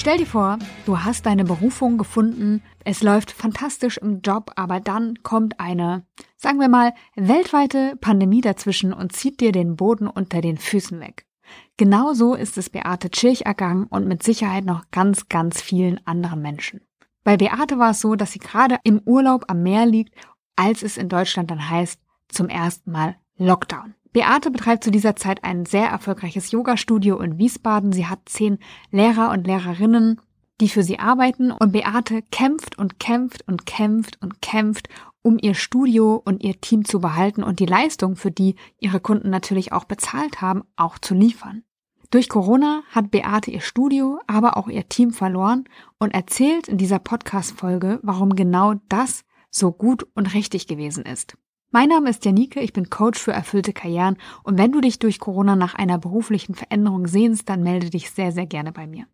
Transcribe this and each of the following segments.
Stell dir vor, du hast deine Berufung gefunden, es läuft fantastisch im Job, aber dann kommt eine, sagen wir mal, weltweite Pandemie dazwischen und zieht dir den Boden unter den Füßen weg. Genauso ist es Beate Tschirch ergangen und mit Sicherheit noch ganz, ganz vielen anderen Menschen. Bei Beate war es so, dass sie gerade im Urlaub am Meer liegt, als es in Deutschland dann heißt, zum ersten Mal Lockdown. Beate betreibt zu dieser Zeit ein sehr erfolgreiches Yoga-Studio in Wiesbaden. Sie hat zehn Lehrer und Lehrerinnen, die für sie arbeiten. Und Beate kämpft und kämpft und kämpft und kämpft, um ihr Studio und ihr Team zu behalten und die Leistung, für die ihre Kunden natürlich auch bezahlt haben, auch zu liefern. Durch Corona hat Beate ihr Studio, aber auch ihr Team verloren und erzählt in dieser Podcast-Folge, warum genau das so gut und richtig gewesen ist. Mein Name ist Janike, ich bin Coach für erfüllte Karrieren und wenn du dich durch Corona nach einer beruflichen Veränderung sehnst, dann melde dich sehr, sehr gerne bei mir.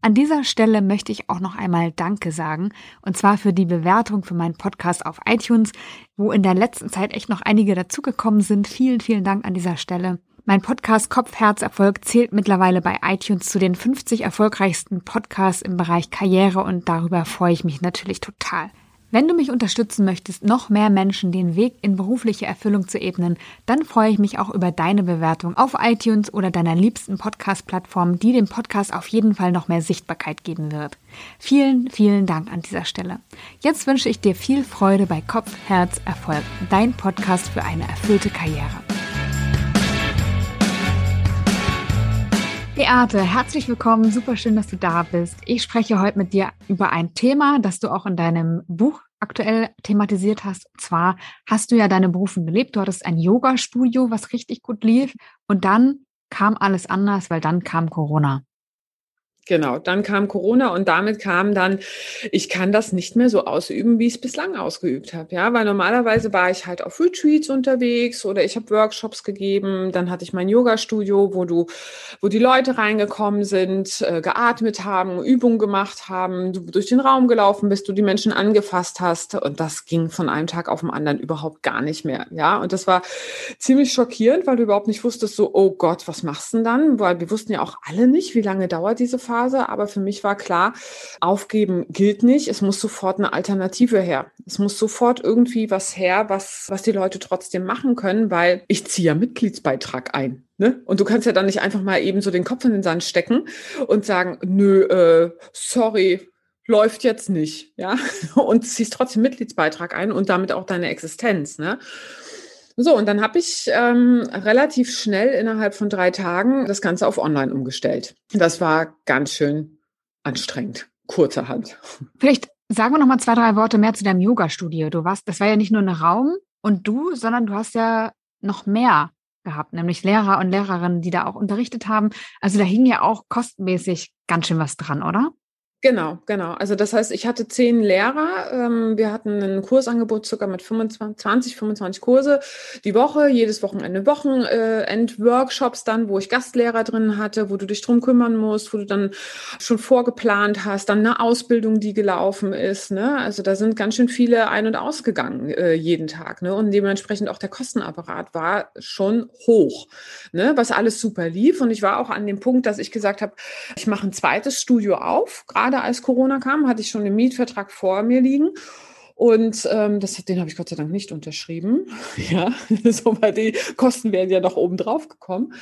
An dieser Stelle möchte ich auch noch einmal Danke sagen, und zwar für die Bewertung für meinen Podcast auf iTunes, wo in der letzten Zeit echt noch einige dazugekommen sind. Vielen, vielen Dank an dieser Stelle. Mein Podcast Kopf, Herz, Erfolg zählt mittlerweile bei iTunes zu den 50 erfolgreichsten Podcasts im Bereich Karriere und darüber freue ich mich natürlich total. Wenn du mich unterstützen möchtest, noch mehr Menschen den Weg in berufliche Erfüllung zu ebnen, dann freue ich mich auch über deine Bewertung auf iTunes oder deiner liebsten Podcast-Plattform, die dem Podcast auf jeden Fall noch mehr Sichtbarkeit geben wird. Vielen, vielen Dank an dieser Stelle. Jetzt wünsche ich dir viel Freude bei Kopf, Herz, Erfolg, dein Podcast für eine erfüllte Karriere. Beate, herzlich willkommen. Super schön, dass du da bist. Ich spreche heute mit dir über ein Thema, das du auch in deinem Buch aktuell thematisiert hast. Und zwar hast du ja deine Berufung gelebt. Du hattest ein Yoga-Studio, was richtig gut lief. Und dann kam alles anders, weil dann kam Corona. Genau, dann kam Corona und damit kam dann, ich kann das nicht mehr so ausüben, wie ich es bislang ausgeübt habe. Ja, weil normalerweise war ich halt auf Retreats unterwegs oder ich habe Workshops gegeben. Dann hatte ich mein Yoga-Studio, wo du, wo die Leute reingekommen sind, äh, geatmet haben, Übungen gemacht haben, du durch den Raum gelaufen bist, du die Menschen angefasst hast und das ging von einem Tag auf den anderen überhaupt gar nicht mehr. Ja, und das war ziemlich schockierend, weil du überhaupt nicht wusstest, so, oh Gott, was machst du denn dann? Weil wir wussten ja auch alle nicht, wie lange dauert diese Phase Phase, aber für mich war klar, aufgeben gilt nicht. Es muss sofort eine Alternative her. Es muss sofort irgendwie was her, was, was die Leute trotzdem machen können, weil ich ziehe ja Mitgliedsbeitrag ein. Ne? Und du kannst ja dann nicht einfach mal eben so den Kopf in den Sand stecken und sagen, nö, äh, sorry, läuft jetzt nicht, ja, und ziehst trotzdem Mitgliedsbeitrag ein und damit auch deine Existenz, ne? So, und dann habe ich ähm, relativ schnell innerhalb von drei Tagen das Ganze auf Online umgestellt. Das war ganz schön anstrengend, kurzerhand. Vielleicht sagen wir noch mal zwei, drei Worte mehr zu deinem Yoga-Studio. Du warst, das war ja nicht nur ein Raum und du, sondern du hast ja noch mehr gehabt, nämlich Lehrer und Lehrerinnen, die da auch unterrichtet haben. Also da hing ja auch kostenmäßig ganz schön was dran, oder? Genau, genau. Also das heißt, ich hatte zehn Lehrer. Ähm, wir hatten ein Kursangebot sogar mit 25, 20, 25 Kurse die Woche, jedes Wochenende Wochenend-Workshops dann, wo ich Gastlehrer drin hatte, wo du dich drum kümmern musst, wo du dann schon vorgeplant hast, dann eine Ausbildung, die gelaufen ist. Ne? Also da sind ganz schön viele ein- und ausgegangen äh, jeden Tag. Ne? Und dementsprechend auch der Kostenapparat war schon hoch, ne? was alles super lief. Und ich war auch an dem Punkt, dass ich gesagt habe, ich mache ein zweites Studio auf, gerade gerade als Corona kam, hatte ich schon den Mietvertrag vor mir liegen. Und ähm, das, den habe ich Gott sei Dank nicht unterschrieben. Ja, so, weil die Kosten wären ja noch oben drauf gekommen.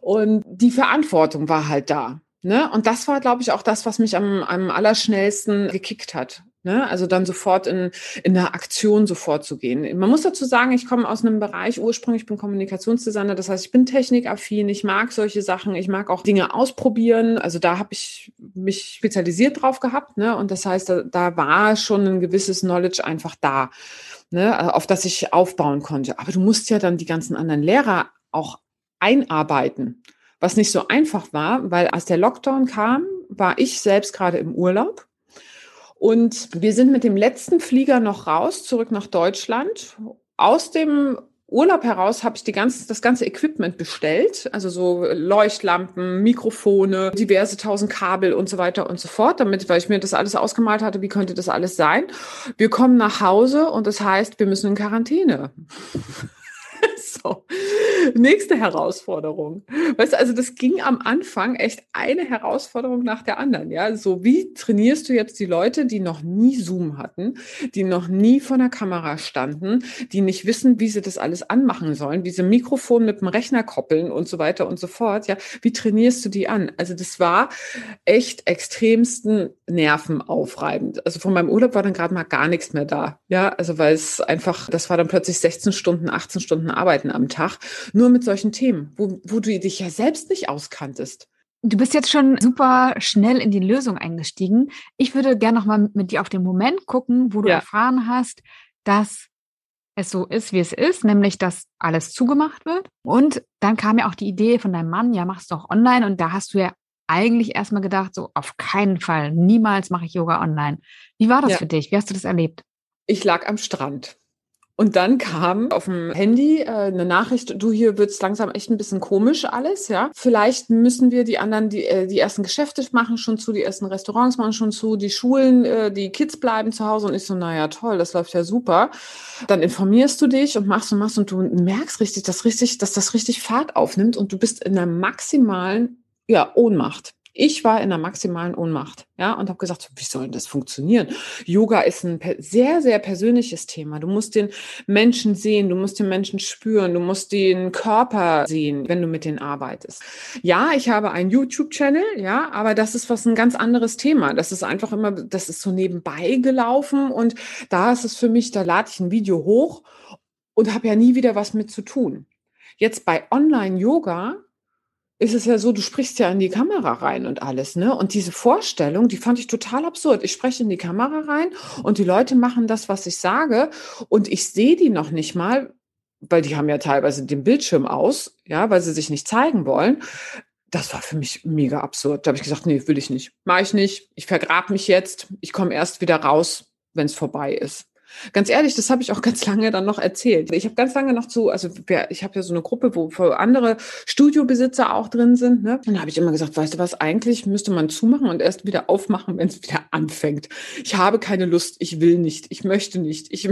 Und die Verantwortung war halt da. Ne? Und das war, glaube ich, auch das, was mich am, am allerschnellsten gekickt hat. Ne? Also dann sofort in, in eine Aktion sofort zu gehen. Man muss dazu sagen, ich komme aus einem Bereich, ursprünglich bin Kommunikationsdesigner, das heißt, ich bin technikaffin, ich mag solche Sachen, ich mag auch Dinge ausprobieren. Also da habe ich mich spezialisiert drauf gehabt. Ne? Und das heißt, da, da war schon ein gewisses Knowledge einfach da, ne? auf das ich aufbauen konnte. Aber du musst ja dann die ganzen anderen Lehrer auch einarbeiten, was nicht so einfach war, weil als der Lockdown kam, war ich selbst gerade im Urlaub und wir sind mit dem letzten Flieger noch raus, zurück nach Deutschland. Aus dem Urlaub heraus habe ich ganze, das ganze Equipment bestellt, also so Leuchtlampen, Mikrofone, diverse tausend Kabel und so weiter und so fort, damit, weil ich mir das alles ausgemalt hatte, wie könnte das alles sein. Wir kommen nach Hause und das heißt, wir müssen in Quarantäne. so. Nächste Herausforderung. Weißt du, also das ging am Anfang echt eine Herausforderung nach der anderen. Ja, so wie trainierst du jetzt die Leute, die noch nie Zoom hatten, die noch nie vor der Kamera standen, die nicht wissen, wie sie das alles anmachen sollen, wie sie Mikrofon mit dem Rechner koppeln und so weiter und so fort. Ja, wie trainierst du die an? Also das war echt extremsten nervenaufreibend. Also von meinem Urlaub war dann gerade mal gar nichts mehr da. Ja, also weil es einfach, das war dann plötzlich 16 Stunden, 18 Stunden Arbeiten am Tag, nur mit solchen Themen, wo, wo du dich ja selbst nicht auskanntest. Du bist jetzt schon super schnell in die Lösung eingestiegen. Ich würde gerne noch mal mit dir auf den Moment gucken, wo du ja. erfahren hast, dass es so ist, wie es ist, nämlich dass alles zugemacht wird. Und dann kam ja auch die Idee von deinem Mann, ja, mach's doch online. Und da hast du ja eigentlich erstmal gedacht, so auf keinen Fall, niemals mache ich Yoga online. Wie war das ja. für dich? Wie hast du das erlebt? Ich lag am Strand. Und dann kam auf dem Handy äh, eine Nachricht, du hier wird's langsam echt ein bisschen komisch alles, ja. Vielleicht müssen wir die anderen, die, äh, die ersten Geschäfte machen schon zu, die ersten Restaurants machen schon zu, die Schulen, äh, die Kids bleiben zu Hause und ich so, naja, toll, das läuft ja super. Dann informierst du dich und machst und machst und du merkst richtig, dass richtig, dass das richtig Fahrt aufnimmt und du bist in einer maximalen ja, Ohnmacht. Ich war in der maximalen Ohnmacht, ja, und habe gesagt, wie soll denn das funktionieren? Yoga ist ein sehr, sehr persönliches Thema. Du musst den Menschen sehen, du musst den Menschen spüren, du musst den Körper sehen, wenn du mit denen arbeitest. Ja, ich habe einen YouTube-Channel, ja, aber das ist was ein ganz anderes Thema. Das ist einfach immer, das ist so nebenbei gelaufen und da ist es für mich, da lade ich ein Video hoch und habe ja nie wieder was mit zu tun. Jetzt bei Online-Yoga ist es ja so, du sprichst ja in die Kamera rein und alles, ne? Und diese Vorstellung, die fand ich total absurd. Ich spreche in die Kamera rein und die Leute machen das, was ich sage und ich sehe die noch nicht mal, weil die haben ja teilweise den Bildschirm aus, ja, weil sie sich nicht zeigen wollen. Das war für mich mega absurd. Da habe ich gesagt, nee, will ich nicht. Mach ich nicht. Ich vergrab mich jetzt. Ich komme erst wieder raus, wenn es vorbei ist. Ganz ehrlich, das habe ich auch ganz lange dann noch erzählt. Ich habe ganz lange noch zu, also ich habe ja so eine Gruppe, wo andere Studiobesitzer auch drin sind. Ne? Und da habe ich immer gesagt, weißt du was, eigentlich müsste man zumachen und erst wieder aufmachen, wenn es wieder anfängt. Ich habe keine Lust, ich will nicht, ich möchte nicht. Ich,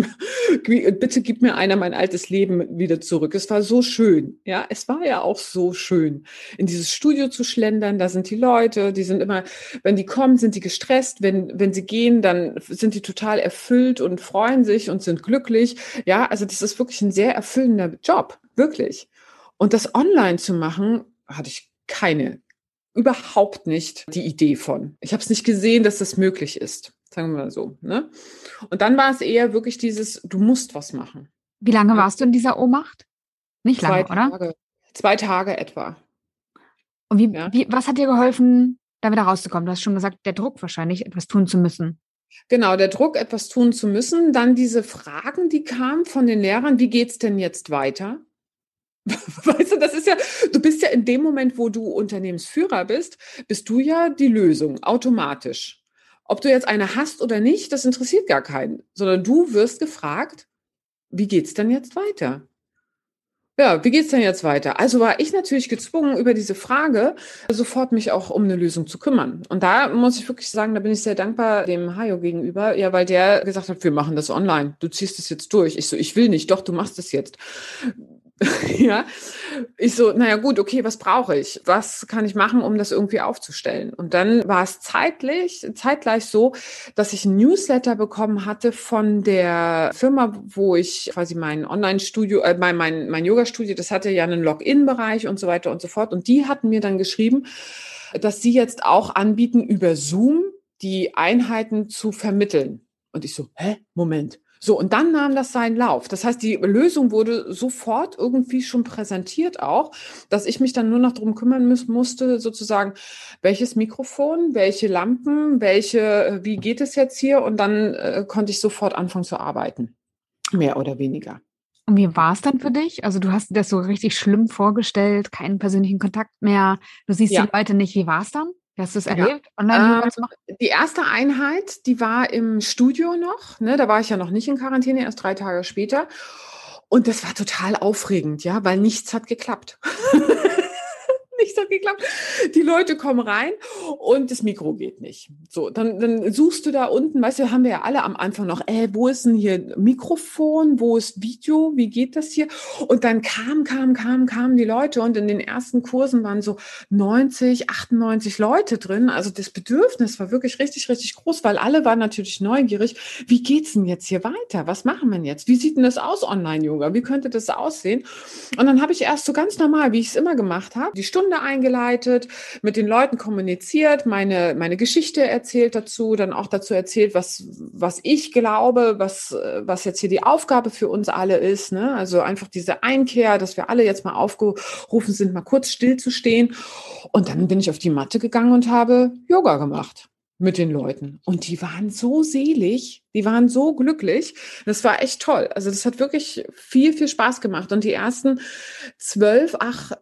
bitte gib mir einer mein altes Leben wieder zurück. Es war so schön. Ja, es war ja auch so schön, in dieses Studio zu schlendern. Da sind die Leute, die sind immer, wenn die kommen, sind die gestresst. Wenn, wenn sie gehen, dann sind die total erfüllt und freuen freuen sich und sind glücklich. Ja, also das ist wirklich ein sehr erfüllender Job, wirklich. Und das online zu machen, hatte ich keine, überhaupt nicht die Idee von. Ich habe es nicht gesehen, dass das möglich ist, sagen wir mal so. Ne? Und dann war es eher wirklich dieses, du musst was machen. Wie lange warst du in dieser Ohnmacht? Nicht lange, Zwei oder? Tage. Zwei Tage etwa. Und wie, ja. wie, was hat dir geholfen, da wieder rauszukommen? Du hast schon gesagt, der Druck wahrscheinlich, etwas tun zu müssen. Genau, der Druck, etwas tun zu müssen. Dann diese Fragen, die kamen von den Lehrern, wie geht's denn jetzt weiter? Weißt du, das ist ja, du bist ja in dem Moment, wo du Unternehmensführer bist, bist du ja die Lösung, automatisch. Ob du jetzt eine hast oder nicht, das interessiert gar keinen, sondern du wirst gefragt, wie geht's denn jetzt weiter? Ja, wie geht's denn jetzt weiter? Also war ich natürlich gezwungen, über diese Frage sofort mich auch um eine Lösung zu kümmern. Und da muss ich wirklich sagen, da bin ich sehr dankbar dem Hajo gegenüber, ja, weil der gesagt hat, wir machen das online. Du ziehst es jetzt durch. Ich so, ich will nicht. Doch, du machst es jetzt. ja, ich so, naja gut, okay, was brauche ich? Was kann ich machen, um das irgendwie aufzustellen? Und dann war es zeitlich, zeitgleich so, dass ich ein Newsletter bekommen hatte von der Firma, wo ich quasi mein Online-Studio, äh, mein, mein, mein Yoga-Studio, das hatte ja einen Login-Bereich und so weiter und so fort. Und die hatten mir dann geschrieben, dass sie jetzt auch anbieten, über Zoom die Einheiten zu vermitteln. Und ich so, hä, Moment. So, und dann nahm das seinen Lauf. Das heißt, die Lösung wurde sofort irgendwie schon präsentiert auch, dass ich mich dann nur noch darum kümmern muss, musste, sozusagen, welches Mikrofon, welche Lampen, welche, äh, wie geht es jetzt hier? Und dann äh, konnte ich sofort anfangen zu arbeiten. Mehr oder weniger. Und wie war es dann für dich? Also du hast dir das so richtig schlimm vorgestellt, keinen persönlichen Kontakt mehr, du siehst ja. die Leute nicht. Wie war es dann? Hast du es erlebt, ja. online ähm? Die erste Einheit, die war im Studio noch. Ne? Da war ich ja noch nicht in Quarantäne, erst drei Tage später. Und das war total aufregend, ja, weil nichts hat geklappt. Nicht so geklappt. Die Leute kommen rein und das Mikro geht nicht. So, dann, dann suchst du da unten, weißt du, haben wir ja alle am Anfang noch, äh, wo ist denn hier Mikrofon, wo ist Video, wie geht das hier? Und dann kam, kam, kam, kamen die Leute und in den ersten Kursen waren so 90, 98 Leute drin. Also das Bedürfnis war wirklich richtig, richtig groß, weil alle waren natürlich neugierig. Wie geht's denn jetzt hier weiter? Was machen wir jetzt? Wie sieht denn das aus, Online-Yoga? Wie könnte das aussehen? Und dann habe ich erst so ganz normal, wie ich es immer gemacht habe, die Stunde eingeleitet, mit den Leuten kommuniziert, meine, meine Geschichte erzählt dazu, dann auch dazu erzählt, was, was ich glaube, was, was jetzt hier die Aufgabe für uns alle ist. Ne? Also einfach diese Einkehr, dass wir alle jetzt mal aufgerufen sind, mal kurz stillzustehen. Und dann bin ich auf die Matte gegangen und habe Yoga gemacht mit den Leuten. Und die waren so selig, die waren so glücklich. Das war echt toll. Also das hat wirklich viel, viel Spaß gemacht. Und die ersten zwölf, ach,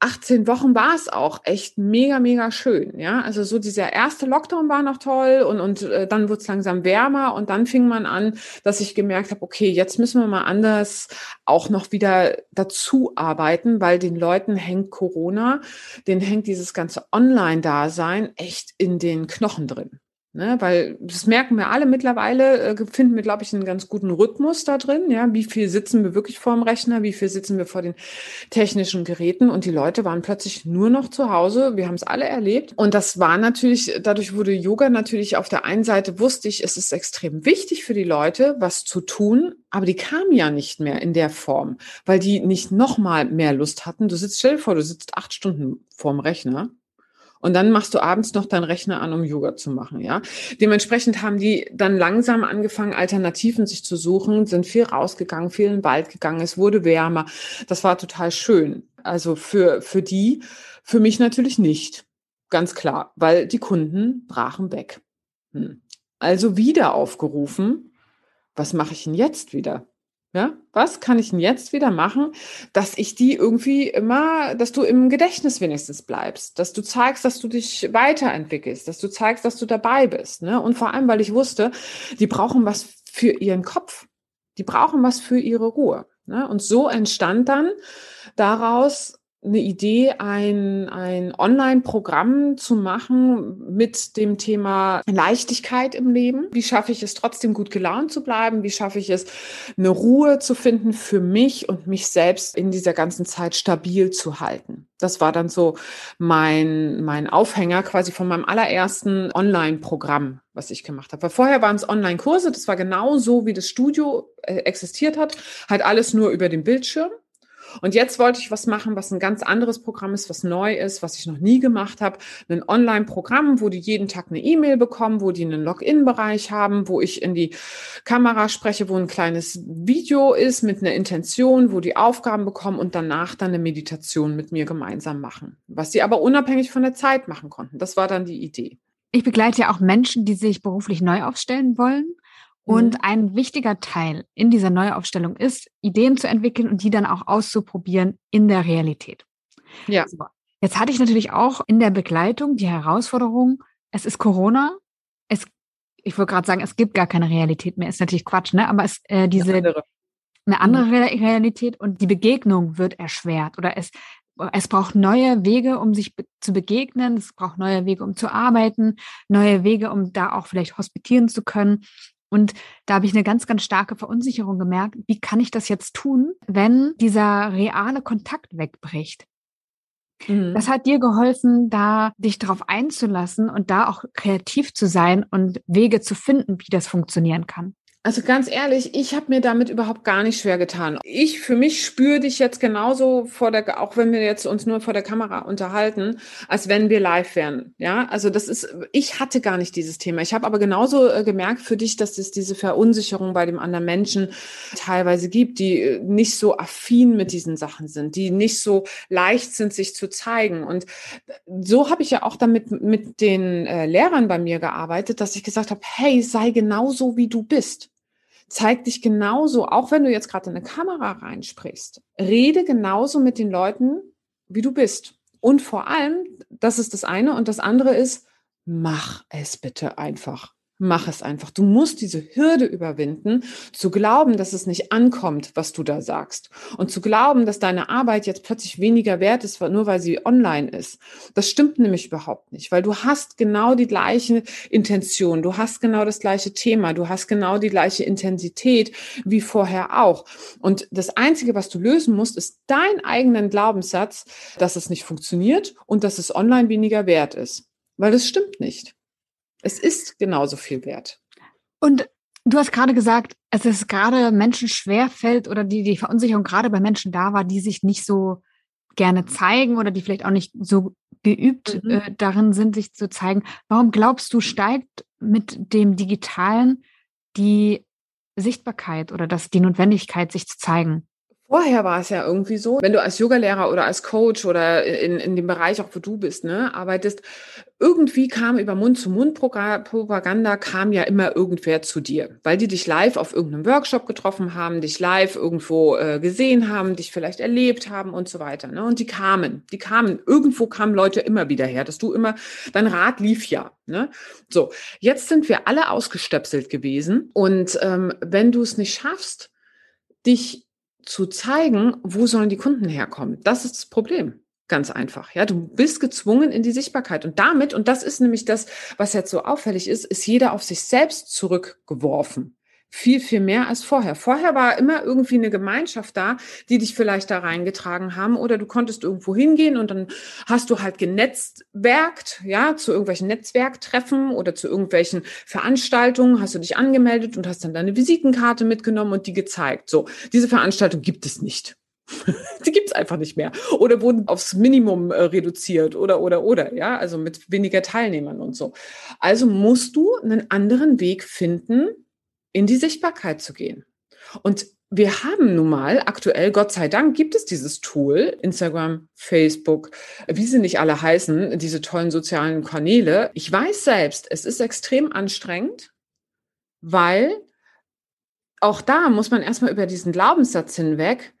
18 Wochen war es auch echt mega, mega schön. Ja, also so dieser erste Lockdown war noch toll und, und äh, dann wurde es langsam wärmer und dann fing man an, dass ich gemerkt habe, okay, jetzt müssen wir mal anders auch noch wieder dazu arbeiten, weil den Leuten hängt Corona, denen hängt dieses ganze Online-Dasein echt in den Knochen drin. Ne, weil das merken wir alle mittlerweile, äh, finden wir, glaube ich, einen ganz guten Rhythmus da drin. Ja, wie viel sitzen wir wirklich vor dem Rechner, wie viel sitzen wir vor den technischen Geräten und die Leute waren plötzlich nur noch zu Hause. Wir haben es alle erlebt. Und das war natürlich, dadurch wurde Yoga natürlich auf der einen Seite wusste ich, es ist extrem wichtig für die Leute, was zu tun, aber die kamen ja nicht mehr in der Form, weil die nicht nochmal mehr Lust hatten. Du sitzt, stell dir vor, du sitzt acht Stunden vorm Rechner und dann machst du abends noch deinen Rechner an, um Yoga zu machen, ja. Dementsprechend haben die dann langsam angefangen, Alternativen sich zu suchen, sind viel rausgegangen, viel in den Wald gegangen, es wurde wärmer. Das war total schön. Also für, für die, für mich natürlich nicht. Ganz klar, weil die Kunden brachen weg. Hm. Also wieder aufgerufen. Was mache ich denn jetzt wieder? Ja, was kann ich denn jetzt wieder machen, dass ich die irgendwie immer, dass du im Gedächtnis wenigstens bleibst, dass du zeigst, dass du dich weiterentwickelst, dass du zeigst, dass du dabei bist. Ne? Und vor allem, weil ich wusste, die brauchen was für ihren Kopf, die brauchen was für ihre Ruhe. Ne? Und so entstand dann daraus eine Idee, ein, ein Online-Programm zu machen mit dem Thema Leichtigkeit im Leben. Wie schaffe ich es trotzdem gut gelaunt zu bleiben? Wie schaffe ich es, eine Ruhe zu finden für mich und mich selbst in dieser ganzen Zeit stabil zu halten? Das war dann so mein, mein Aufhänger quasi von meinem allerersten Online-Programm, was ich gemacht habe. Weil vorher waren es Online-Kurse, das war genau so, wie das Studio äh, existiert hat, halt alles nur über den Bildschirm. Und jetzt wollte ich was machen, was ein ganz anderes Programm ist, was neu ist, was ich noch nie gemacht habe. Ein Online-Programm, wo die jeden Tag eine E-Mail bekommen, wo die einen Login-Bereich haben, wo ich in die Kamera spreche, wo ein kleines Video ist mit einer Intention, wo die Aufgaben bekommen und danach dann eine Meditation mit mir gemeinsam machen. Was sie aber unabhängig von der Zeit machen konnten. Das war dann die Idee. Ich begleite ja auch Menschen, die sich beruflich neu aufstellen wollen. Und mhm. ein wichtiger Teil in dieser Neuaufstellung ist, Ideen zu entwickeln und die dann auch auszuprobieren in der Realität. Ja. So. Jetzt hatte ich natürlich auch in der Begleitung die Herausforderung, es ist Corona, es, ich wollte gerade sagen, es gibt gar keine Realität mehr, ist natürlich Quatsch, ne? Aber es äh, diese eine andere, eine andere mhm. Realität und die Begegnung wird erschwert oder es es braucht neue Wege, um sich be zu begegnen. Es braucht neue Wege, um zu arbeiten, neue Wege, um da auch vielleicht hospitieren zu können. Und da habe ich eine ganz, ganz starke Verunsicherung gemerkt. Wie kann ich das jetzt tun, wenn dieser reale Kontakt wegbricht? Mhm. Das hat dir geholfen, da dich darauf einzulassen und da auch kreativ zu sein und Wege zu finden, wie das funktionieren kann. Also ganz ehrlich, ich habe mir damit überhaupt gar nicht schwer getan. Ich für mich spüre dich jetzt genauso vor der, auch wenn wir jetzt uns nur vor der Kamera unterhalten, als wenn wir live wären. Ja, also das ist, ich hatte gar nicht dieses Thema. Ich habe aber genauso äh, gemerkt für dich, dass es diese Verunsicherung bei dem anderen Menschen teilweise gibt, die äh, nicht so affin mit diesen Sachen sind, die nicht so leicht sind, sich zu zeigen. Und so habe ich ja auch damit mit den äh, Lehrern bei mir gearbeitet, dass ich gesagt habe, hey, sei genauso wie du bist zeig dich genauso, auch wenn du jetzt gerade in eine Kamera reinsprichst, rede genauso mit den Leuten, wie du bist. Und vor allem, das ist das eine. Und das andere ist, mach es bitte einfach. Mach es einfach. Du musst diese Hürde überwinden, zu glauben, dass es nicht ankommt, was du da sagst. Und zu glauben, dass deine Arbeit jetzt plötzlich weniger wert ist, nur weil sie online ist. Das stimmt nämlich überhaupt nicht, weil du hast genau die gleiche Intention, du hast genau das gleiche Thema, du hast genau die gleiche Intensität wie vorher auch. Und das Einzige, was du lösen musst, ist deinen eigenen Glaubenssatz, dass es nicht funktioniert und dass es online weniger wert ist. Weil es stimmt nicht. Es ist genauso viel wert. Und du hast gerade gesagt, es gerade Menschen schwer fällt oder die, die Verunsicherung gerade bei Menschen da war, die sich nicht so gerne zeigen oder die vielleicht auch nicht so geübt mhm. äh, darin sind, sich zu zeigen. Warum glaubst du, steigt mit dem Digitalen die Sichtbarkeit oder das, die Notwendigkeit, sich zu zeigen? Vorher war es ja irgendwie so, wenn du als Yogalehrer oder als Coach oder in, in dem Bereich auch, wo du bist, ne, arbeitest, irgendwie kam über Mund-zu-Mund-Propaganda, kam ja immer irgendwer zu dir, weil die dich live auf irgendeinem Workshop getroffen haben, dich live irgendwo äh, gesehen haben, dich vielleicht erlebt haben und so weiter. Ne? Und die kamen, die kamen, irgendwo kamen Leute immer wieder her, dass du immer, dein Rad lief ja. Ne? So, jetzt sind wir alle ausgestöpselt gewesen und ähm, wenn du es nicht schaffst, dich zu zeigen, wo sollen die Kunden herkommen. Das ist das Problem. Ganz einfach. Ja, du bist gezwungen in die Sichtbarkeit. Und damit, und das ist nämlich das, was jetzt so auffällig ist, ist jeder auf sich selbst zurückgeworfen viel, viel mehr als vorher. Vorher war immer irgendwie eine Gemeinschaft da, die dich vielleicht da reingetragen haben oder du konntest irgendwo hingehen und dann hast du halt genetzwerkt, ja, zu irgendwelchen Netzwerktreffen oder zu irgendwelchen Veranstaltungen hast du dich angemeldet und hast dann deine Visitenkarte mitgenommen und die gezeigt. So, diese Veranstaltung gibt es nicht. die gibt's einfach nicht mehr. Oder wurden aufs Minimum äh, reduziert oder, oder, oder, ja, also mit weniger Teilnehmern und so. Also musst du einen anderen Weg finden, in die Sichtbarkeit zu gehen. Und wir haben nun mal aktuell, Gott sei Dank, gibt es dieses Tool, Instagram, Facebook, wie sie nicht alle heißen, diese tollen sozialen Kanäle. Ich weiß selbst, es ist extrem anstrengend, weil auch da muss man erstmal über diesen Glaubenssatz hinweg,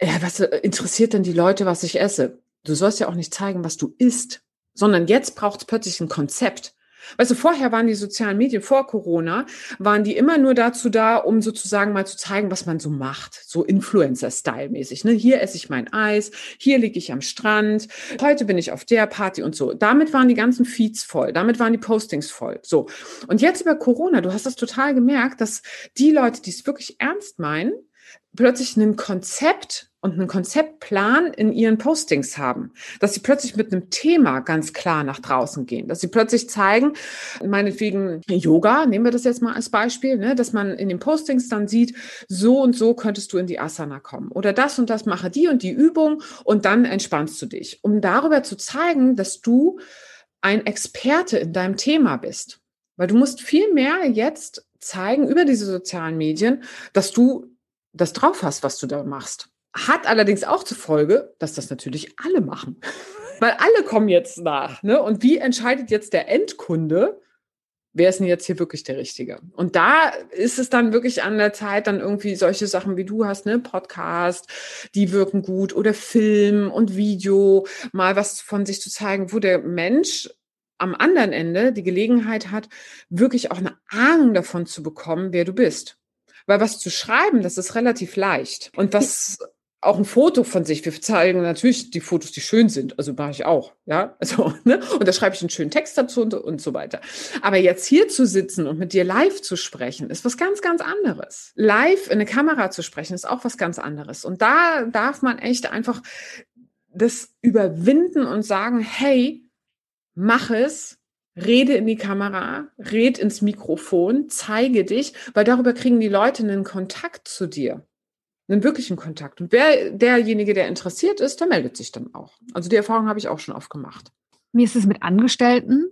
ja, was interessiert denn die Leute, was ich esse? Du sollst ja auch nicht zeigen, was du isst, sondern jetzt braucht es plötzlich ein Konzept. Weißt du, vorher waren die sozialen Medien, vor Corona, waren die immer nur dazu da, um sozusagen mal zu zeigen, was man so macht. So Influencer-Style-mäßig. Ne? Hier esse ich mein Eis, hier liege ich am Strand, heute bin ich auf der Party und so. Damit waren die ganzen Feeds voll, damit waren die Postings voll. So. Und jetzt über Corona, du hast das total gemerkt, dass die Leute, die es wirklich ernst meinen, plötzlich ein Konzept und einen Konzeptplan in ihren Postings haben, dass sie plötzlich mit einem Thema ganz klar nach draußen gehen, dass sie plötzlich zeigen, meinetwegen Yoga, nehmen wir das jetzt mal als Beispiel, ne, dass man in den Postings dann sieht, so und so könntest du in die Asana kommen oder das und das mache die und die Übung und dann entspannst du dich, um darüber zu zeigen, dass du ein Experte in deinem Thema bist. Weil du musst viel mehr jetzt zeigen über diese sozialen Medien, dass du das drauf hast, was du da machst. Hat allerdings auch zur Folge, dass das natürlich alle machen. Weil alle kommen jetzt nach. Ne? Und wie entscheidet jetzt der Endkunde, wer ist denn jetzt hier wirklich der Richtige? Und da ist es dann wirklich an der Zeit, dann irgendwie solche Sachen wie du hast, ne, Podcast, die wirken gut oder Film und Video, mal was von sich zu zeigen, wo der Mensch am anderen Ende die Gelegenheit hat, wirklich auch eine Ahnung davon zu bekommen, wer du bist. Weil was zu schreiben, das ist relativ leicht. Und was auch ein Foto von sich. Wir zeigen natürlich die Fotos, die schön sind. Also mache ich auch. Ja, also, ne? Und da schreibe ich einen schönen Text dazu und, und so weiter. Aber jetzt hier zu sitzen und mit dir live zu sprechen, ist was ganz, ganz anderes. Live in eine Kamera zu sprechen, ist auch was ganz anderes. Und da darf man echt einfach das überwinden und sagen, hey, mach es, Rede in die Kamera, red ins Mikrofon, zeige dich, weil darüber kriegen die Leute einen Kontakt zu dir. Einen wirklichen Kontakt. Und wer derjenige, der interessiert ist, der meldet sich dann auch. Also die Erfahrung habe ich auch schon oft gemacht. Wie ist es mit Angestellten?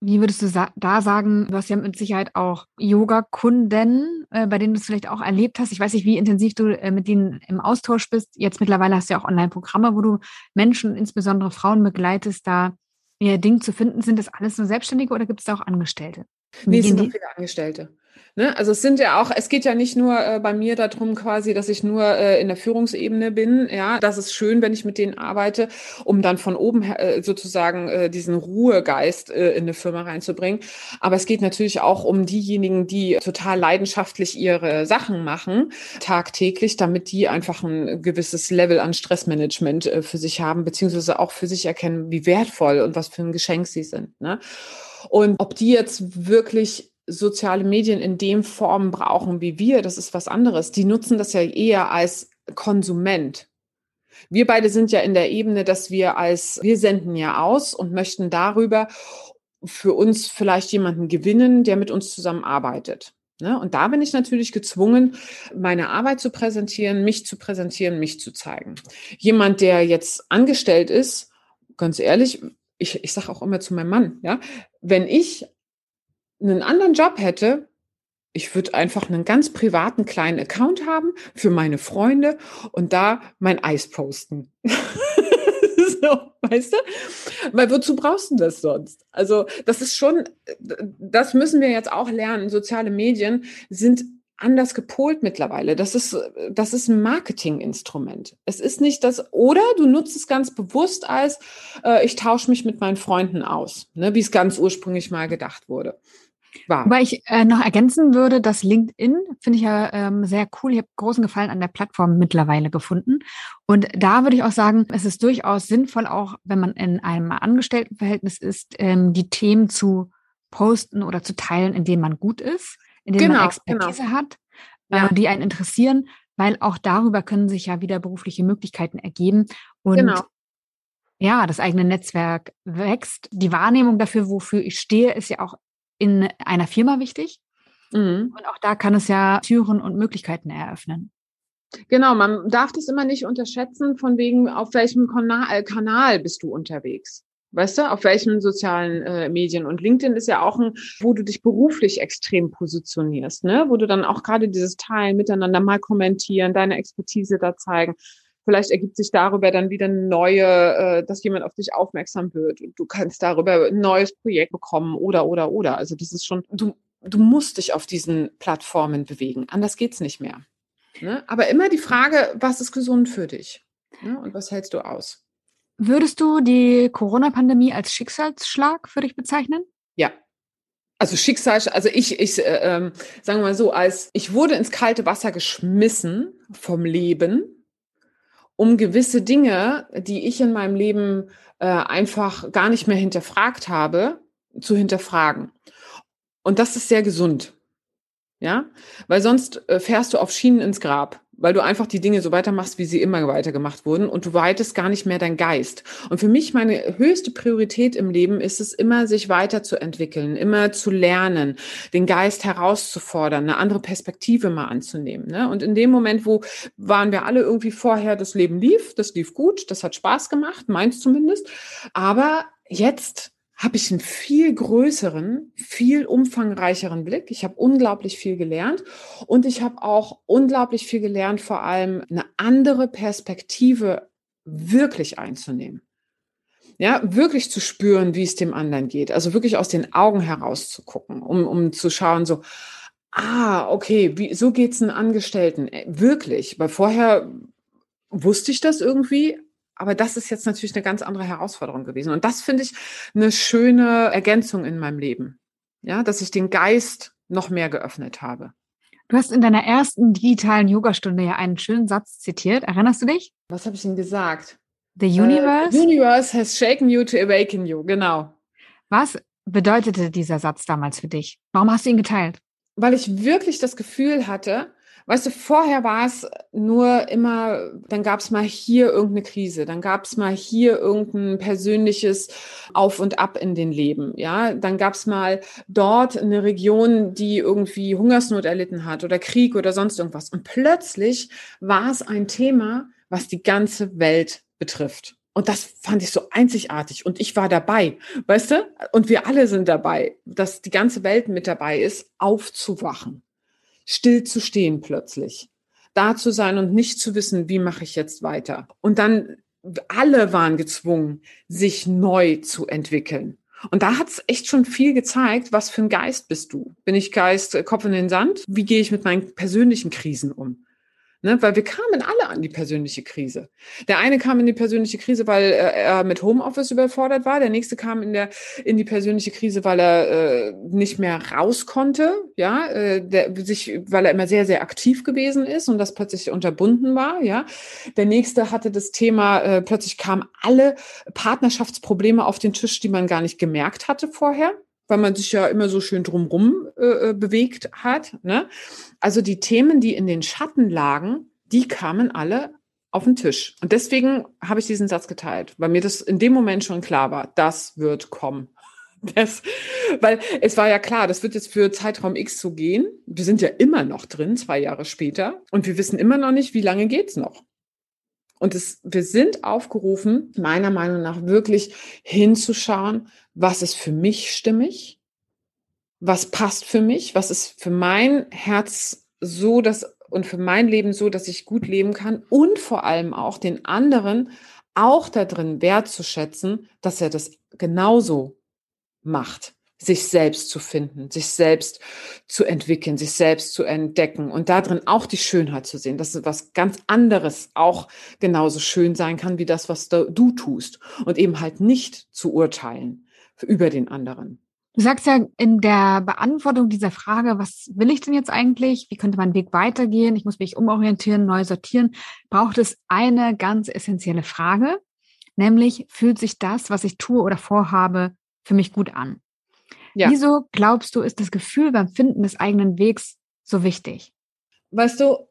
Wie würdest du da sagen, du hast ja mit Sicherheit auch Yoga-Kunden, äh, bei denen du es vielleicht auch erlebt hast. Ich weiß nicht, wie intensiv du äh, mit denen im Austausch bist. Jetzt mittlerweile hast du ja auch Online-Programme, wo du Menschen, insbesondere Frauen, begleitest, da ihr Ding zu finden? Sind das alles nur Selbstständige oder gibt es da auch Angestellte? Nee, es sind auch viele Angestellte. Ne? Also es sind ja auch, es geht ja nicht nur äh, bei mir darum quasi, dass ich nur äh, in der Führungsebene bin. Ja, das ist schön, wenn ich mit denen arbeite, um dann von oben äh, sozusagen äh, diesen Ruhegeist äh, in eine Firma reinzubringen. Aber es geht natürlich auch um diejenigen, die total leidenschaftlich ihre Sachen machen, tagtäglich, damit die einfach ein gewisses Level an Stressmanagement äh, für sich haben, beziehungsweise auch für sich erkennen, wie wertvoll und was für ein Geschenk sie sind. Ne? Und ob die jetzt wirklich soziale Medien in dem Form brauchen wie wir, das ist was anderes. Die nutzen das ja eher als Konsument. Wir beide sind ja in der Ebene, dass wir als, wir senden ja aus und möchten darüber für uns vielleicht jemanden gewinnen, der mit uns zusammenarbeitet. Ne? Und da bin ich natürlich gezwungen, meine Arbeit zu präsentieren, mich zu präsentieren, mich zu zeigen. Jemand, der jetzt angestellt ist, ganz ehrlich, ich, ich sage auch immer zu meinem Mann, ja, wenn ich einen anderen Job hätte, ich würde einfach einen ganz privaten kleinen Account haben für meine Freunde und da mein Eis posten. so, weißt du? Weil wozu brauchst du das sonst? Also, das ist schon, das müssen wir jetzt auch lernen. Soziale Medien sind anders gepolt mittlerweile. Das ist, das ist ein Marketinginstrument. Es ist nicht das, oder du nutzt es ganz bewusst als, äh, ich tausche mich mit meinen Freunden aus, ne, wie es ganz ursprünglich mal gedacht wurde. War. Wobei ich äh, noch ergänzen würde, dass LinkedIn finde ich ja ähm, sehr cool. Ich habe großen Gefallen an der Plattform mittlerweile gefunden. Und da würde ich auch sagen, es ist durchaus sinnvoll, auch wenn man in einem Angestelltenverhältnis ist, ähm, die Themen zu posten oder zu teilen, in denen man gut ist, in denen genau, man Expertise genau. hat, äh, ja. die einen interessieren, weil auch darüber können sich ja wieder berufliche Möglichkeiten ergeben. Und genau ja, das eigene Netzwerk wächst. Die Wahrnehmung dafür, wofür ich stehe, ist ja auch in einer Firma wichtig. Mhm. Und auch da kann es ja Türen und Möglichkeiten eröffnen. Genau, man darf das immer nicht unterschätzen, von wegen, auf welchem Kanal, Kanal bist du unterwegs. Weißt du, auf welchen sozialen äh, Medien? Und LinkedIn ist ja auch ein, wo du dich beruflich extrem positionierst, ne? Wo du dann auch gerade dieses Teilen miteinander mal kommentieren, deine Expertise da zeigen. Vielleicht ergibt sich darüber dann wieder eine neue, äh, dass jemand auf dich aufmerksam wird und du kannst darüber ein neues Projekt bekommen oder, oder, oder. Also das ist schon, du, du musst dich auf diesen Plattformen bewegen. Anders geht's nicht mehr. Ne? Aber immer die Frage, was ist gesund für dich? Ne? Und was hältst du aus? Würdest du die Corona-Pandemie als Schicksalsschlag für dich bezeichnen? Ja, also Schicksal, also ich, ich äh, ähm, sagen wir mal so, als ich wurde ins kalte Wasser geschmissen vom Leben um gewisse Dinge, die ich in meinem Leben äh, einfach gar nicht mehr hinterfragt habe, zu hinterfragen. Und das ist sehr gesund. Ja, weil sonst äh, fährst du auf Schienen ins Grab weil du einfach die Dinge so weitermachst, wie sie immer weitergemacht wurden und du weitest gar nicht mehr dein Geist. Und für mich meine höchste Priorität im Leben ist es immer, sich weiterzuentwickeln, immer zu lernen, den Geist herauszufordern, eine andere Perspektive mal anzunehmen. Ne? Und in dem Moment, wo waren wir alle irgendwie vorher, das Leben lief, das lief gut, das hat Spaß gemacht, meins zumindest. Aber jetzt habe ich einen viel größeren, viel umfangreicheren Blick. Ich habe unglaublich viel gelernt und ich habe auch unglaublich viel gelernt, vor allem eine andere Perspektive wirklich einzunehmen. Ja, wirklich zu spüren, wie es dem anderen geht. Also wirklich aus den Augen heraus zu gucken, um, um zu schauen, so, ah, okay, wie, so geht's einem Angestellten. Äh, wirklich, weil vorher wusste ich das irgendwie, aber das ist jetzt natürlich eine ganz andere Herausforderung gewesen. Und das finde ich eine schöne Ergänzung in meinem Leben. Ja, dass ich den Geist noch mehr geöffnet habe. Du hast in deiner ersten digitalen Yogastunde ja einen schönen Satz zitiert. Erinnerst du dich? Was habe ich denn gesagt? The universe? Uh, universe has shaken you to awaken you, genau. Was bedeutete dieser Satz damals für dich? Warum hast du ihn geteilt? Weil ich wirklich das Gefühl hatte, Weißt du, vorher war es nur immer, dann gab es mal hier irgendeine Krise, dann gab es mal hier irgendein persönliches Auf und Ab in den Leben. Ja, dann gab es mal dort eine Region, die irgendwie Hungersnot erlitten hat oder Krieg oder sonst irgendwas. Und plötzlich war es ein Thema, was die ganze Welt betrifft. Und das fand ich so einzigartig. Und ich war dabei, weißt du? Und wir alle sind dabei, dass die ganze Welt mit dabei ist, aufzuwachen still zu stehen plötzlich, da zu sein und nicht zu wissen, wie mache ich jetzt weiter. Und dann alle waren gezwungen, sich neu zu entwickeln. Und da hat es echt schon viel gezeigt, was für ein Geist bist du. Bin ich Geist, äh, Kopf in den Sand? Wie gehe ich mit meinen persönlichen Krisen um? Ne, weil wir kamen alle an die persönliche Krise. Der eine kam in die persönliche Krise, weil äh, er mit Homeoffice überfordert war. Der nächste kam in der in die persönliche Krise, weil er äh, nicht mehr raus konnte, ja, äh, der, sich, weil er immer sehr sehr aktiv gewesen ist und das plötzlich unterbunden war, ja. Der nächste hatte das Thema, äh, plötzlich kamen alle Partnerschaftsprobleme auf den Tisch, die man gar nicht gemerkt hatte vorher weil man sich ja immer so schön drumrum äh, äh, bewegt hat. Ne? Also die Themen, die in den Schatten lagen, die kamen alle auf den Tisch. Und deswegen habe ich diesen Satz geteilt, weil mir das in dem Moment schon klar war, das wird kommen. Das, weil es war ja klar, das wird jetzt für Zeitraum X so gehen. Wir sind ja immer noch drin, zwei Jahre später. Und wir wissen immer noch nicht, wie lange geht's noch. Und es, wir sind aufgerufen, meiner Meinung nach wirklich hinzuschauen, was ist für mich stimmig, was passt für mich, was ist für mein Herz so, dass und für mein Leben so, dass ich gut leben kann? Und vor allem auch den anderen auch da drin wertzuschätzen, dass er das genauso macht sich selbst zu finden, sich selbst zu entwickeln, sich selbst zu entdecken und darin auch die Schönheit zu sehen, dass was ganz anderes auch genauso schön sein kann wie das, was du, du tust und eben halt nicht zu urteilen über den anderen. Du sagst ja in der Beantwortung dieser Frage, was will ich denn jetzt eigentlich? Wie könnte mein Weg weitergehen? Ich muss mich umorientieren, neu sortieren. Braucht es eine ganz essentielle Frage, nämlich fühlt sich das, was ich tue oder vorhabe, für mich gut an? Ja. Wieso glaubst du, ist das Gefühl beim Finden des eigenen Wegs so wichtig? Weißt du,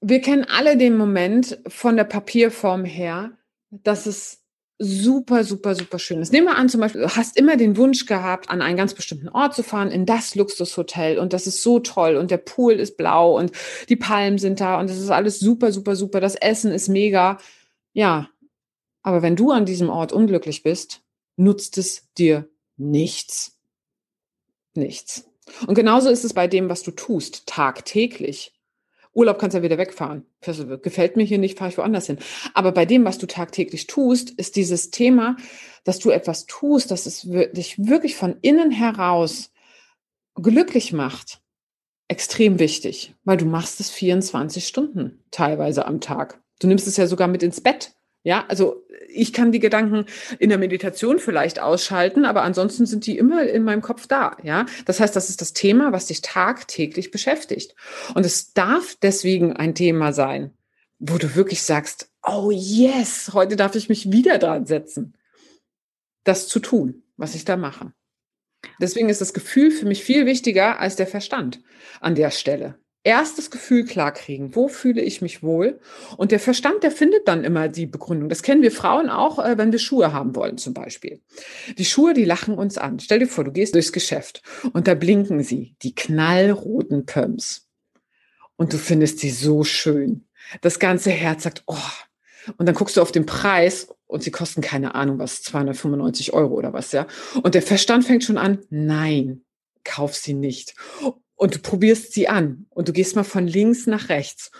wir kennen alle den Moment von der Papierform her, dass es super, super, super schön ist. Nehmen wir an, zum Beispiel, du hast immer den Wunsch gehabt, an einen ganz bestimmten Ort zu fahren, in das Luxushotel und das ist so toll und der Pool ist blau und die Palmen sind da und das ist alles super, super, super. Das Essen ist mega. Ja, aber wenn du an diesem Ort unglücklich bist, nutzt es dir nichts nichts. Und genauso ist es bei dem, was du tust, tagtäglich. Urlaub kannst ja wieder wegfahren. Gefällt mir hier nicht, fahre ich woanders hin. Aber bei dem, was du tagtäglich tust, ist dieses Thema, dass du etwas tust, dass es dich wirklich von innen heraus glücklich macht, extrem wichtig, weil du machst es 24 Stunden teilweise am Tag. Du nimmst es ja sogar mit ins Bett. Ja, also ich kann die Gedanken in der Meditation vielleicht ausschalten, aber ansonsten sind die immer in meinem Kopf da. Ja, das heißt, das ist das Thema, was dich tagtäglich beschäftigt. Und es darf deswegen ein Thema sein, wo du wirklich sagst, oh yes, heute darf ich mich wieder dran setzen, das zu tun, was ich da mache. Deswegen ist das Gefühl für mich viel wichtiger als der Verstand an der Stelle erst das Gefühl klarkriegen, wo fühle ich mich wohl? Und der Verstand, der findet dann immer die Begründung. Das kennen wir Frauen auch, äh, wenn wir Schuhe haben wollen zum Beispiel. Die Schuhe, die lachen uns an. Stell dir vor, du gehst durchs Geschäft und da blinken sie, die knallroten Pumps. Und du findest sie so schön. Das ganze Herz sagt, oh. Und dann guckst du auf den Preis und sie kosten keine Ahnung was, 295 Euro oder was, ja. Und der Verstand fängt schon an, nein, kauf sie nicht und du probierst sie an und du gehst mal von links nach rechts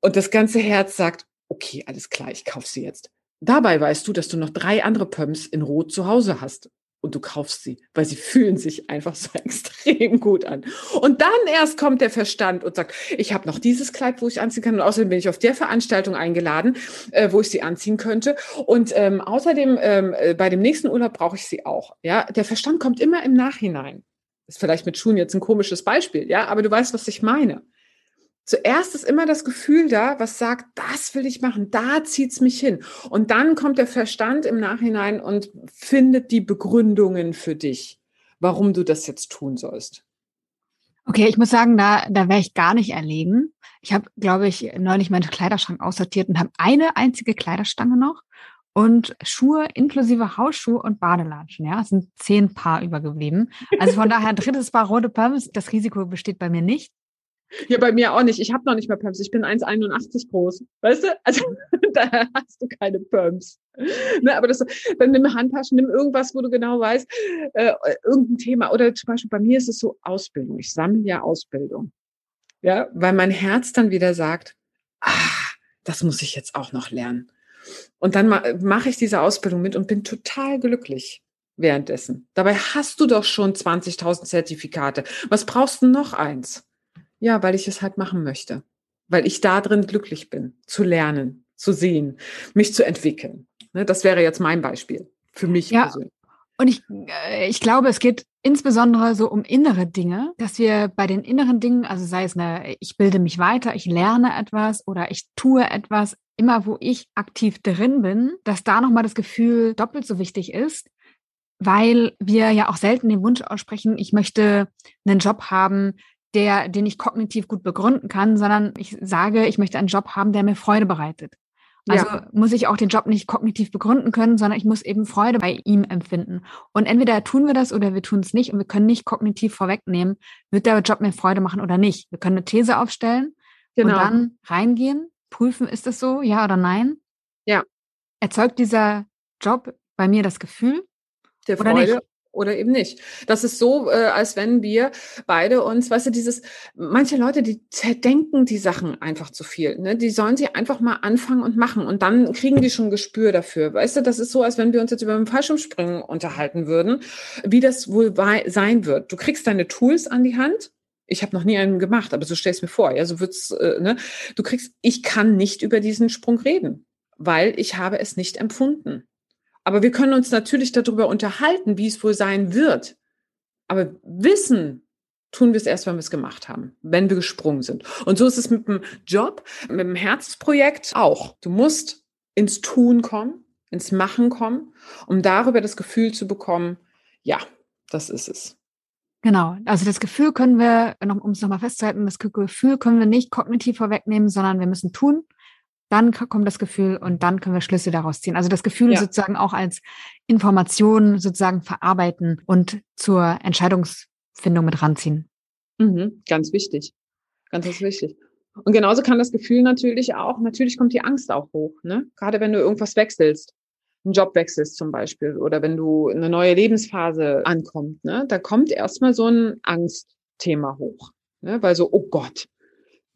und das ganze Herz sagt, okay, alles klar, ich kauf sie jetzt. Dabei weißt du, dass du noch drei andere Pumps in Rot zu Hause hast und du kaufst sie, weil sie fühlen sich einfach so extrem gut an. Und dann erst kommt der Verstand und sagt, ich habe noch dieses Kleid, wo ich anziehen kann und außerdem bin ich auf der Veranstaltung eingeladen, äh, wo ich sie anziehen könnte und ähm, außerdem ähm, äh, bei dem nächsten Urlaub brauche ich sie auch. Ja, der Verstand kommt immer im Nachhinein. Ist vielleicht mit Schuhen jetzt ein komisches Beispiel, ja, aber du weißt, was ich meine. Zuerst ist immer das Gefühl da, was sagt, das will ich machen, da zieht's mich hin. Und dann kommt der Verstand im Nachhinein und findet die Begründungen für dich, warum du das jetzt tun sollst. Okay, ich muss sagen, da, da wäre ich gar nicht erlegen. Ich habe, glaube ich, neulich meinen Kleiderschrank aussortiert und habe eine einzige Kleiderstange noch und Schuhe inklusive Hausschuhe und Badelatschen. Ja, es sind zehn Paar übergeblieben. Also von daher drittes Paar rote Pumps. Das Risiko besteht bei mir nicht. Ja, bei mir auch nicht. Ich habe noch nicht mal Pumps. Ich bin 1,81 groß. Weißt du? Also daher hast du keine Pumps. Ne, aber das, dann nimm Handtaschen, nimm irgendwas, wo du genau weißt, äh, irgendein Thema. Oder zum Beispiel bei mir ist es so Ausbildung. Ich sammle ja Ausbildung. Ja, weil mein Herz dann wieder sagt, ah, das muss ich jetzt auch noch lernen. Und dann ma mache ich diese Ausbildung mit und bin total glücklich. währenddessen. Dabei hast du doch schon 20.000 Zertifikate. Was brauchst du noch eins? Ja, weil ich es halt machen möchte. Weil ich da drin glücklich bin, zu lernen, zu sehen, mich zu entwickeln. Ne, das wäre jetzt mein Beispiel für mich ja. persönlich. Und ich, äh, ich glaube, es geht insbesondere so um innere Dinge, dass wir bei den inneren Dingen, also sei es eine, ich bilde mich weiter, ich lerne etwas oder ich tue etwas, immer wo ich aktiv drin bin, dass da nochmal das Gefühl doppelt so wichtig ist, weil wir ja auch selten den Wunsch aussprechen, ich möchte einen Job haben, der, den ich kognitiv gut begründen kann, sondern ich sage, ich möchte einen Job haben, der mir Freude bereitet. Also ja. muss ich auch den Job nicht kognitiv begründen können, sondern ich muss eben Freude bei ihm empfinden. Und entweder tun wir das oder wir tun es nicht und wir können nicht kognitiv vorwegnehmen, wird der Job mir Freude machen oder nicht. Wir können eine These aufstellen genau. und dann reingehen, prüfen, ist das so, ja oder nein? Ja. Erzeugt dieser Job bei mir das Gefühl? Der Freude oder eben nicht. Das ist so, äh, als wenn wir beide uns, weißt du, dieses, manche Leute, die zerdenken die Sachen einfach zu viel. Ne? Die sollen sie einfach mal anfangen und machen und dann kriegen die schon Gespür dafür. Weißt du, das ist so, als wenn wir uns jetzt über den Fallschirmspringen unterhalten würden, wie das wohl sein wird. Du kriegst deine Tools an die Hand. Ich habe noch nie einen gemacht, aber so stellst mir vor, ja, so wird's, äh, ne? Du kriegst, ich kann nicht über diesen Sprung reden, weil ich habe es nicht empfunden. Aber wir können uns natürlich darüber unterhalten, wie es wohl sein wird. Aber wissen tun wir es erst, wenn wir es gemacht haben, wenn wir gesprungen sind. Und so ist es mit dem Job, mit dem Herzprojekt auch. Du musst ins Tun kommen, ins Machen kommen, um darüber das Gefühl zu bekommen, ja, das ist es. Genau, also das Gefühl können wir, um es nochmal festzuhalten, das Gefühl können wir nicht kognitiv vorwegnehmen, sondern wir müssen tun dann kommt das Gefühl und dann können wir Schlüsse daraus ziehen. Also das Gefühl ja. sozusagen auch als Information sozusagen verarbeiten und zur Entscheidungsfindung mit ranziehen. Mhm, ganz wichtig. Ganz, ganz wichtig. Und genauso kann das Gefühl natürlich auch, natürlich kommt die Angst auch hoch, ne? Gerade wenn du irgendwas wechselst, einen Job wechselst zum Beispiel oder wenn du eine neue Lebensphase ankommt, ne? Da kommt erstmal so ein Angstthema hoch, ne? Weil so, oh Gott,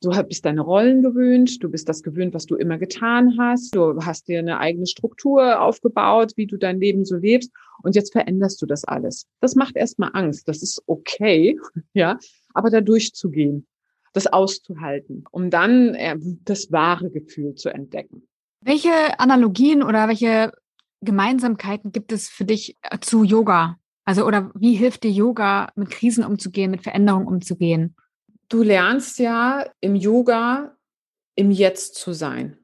Du bist deine Rollen gewöhnt, du bist das gewöhnt, was du immer getan hast, du hast dir eine eigene Struktur aufgebaut, wie du dein Leben so lebst und jetzt veränderst du das alles. Das macht erstmal Angst, das ist okay, ja, aber da durchzugehen, das auszuhalten, um dann äh, das wahre Gefühl zu entdecken. Welche Analogien oder welche Gemeinsamkeiten gibt es für dich äh, zu Yoga? Also, oder wie hilft dir Yoga, mit Krisen umzugehen, mit Veränderungen umzugehen? Du lernst ja im Yoga im Jetzt zu sein.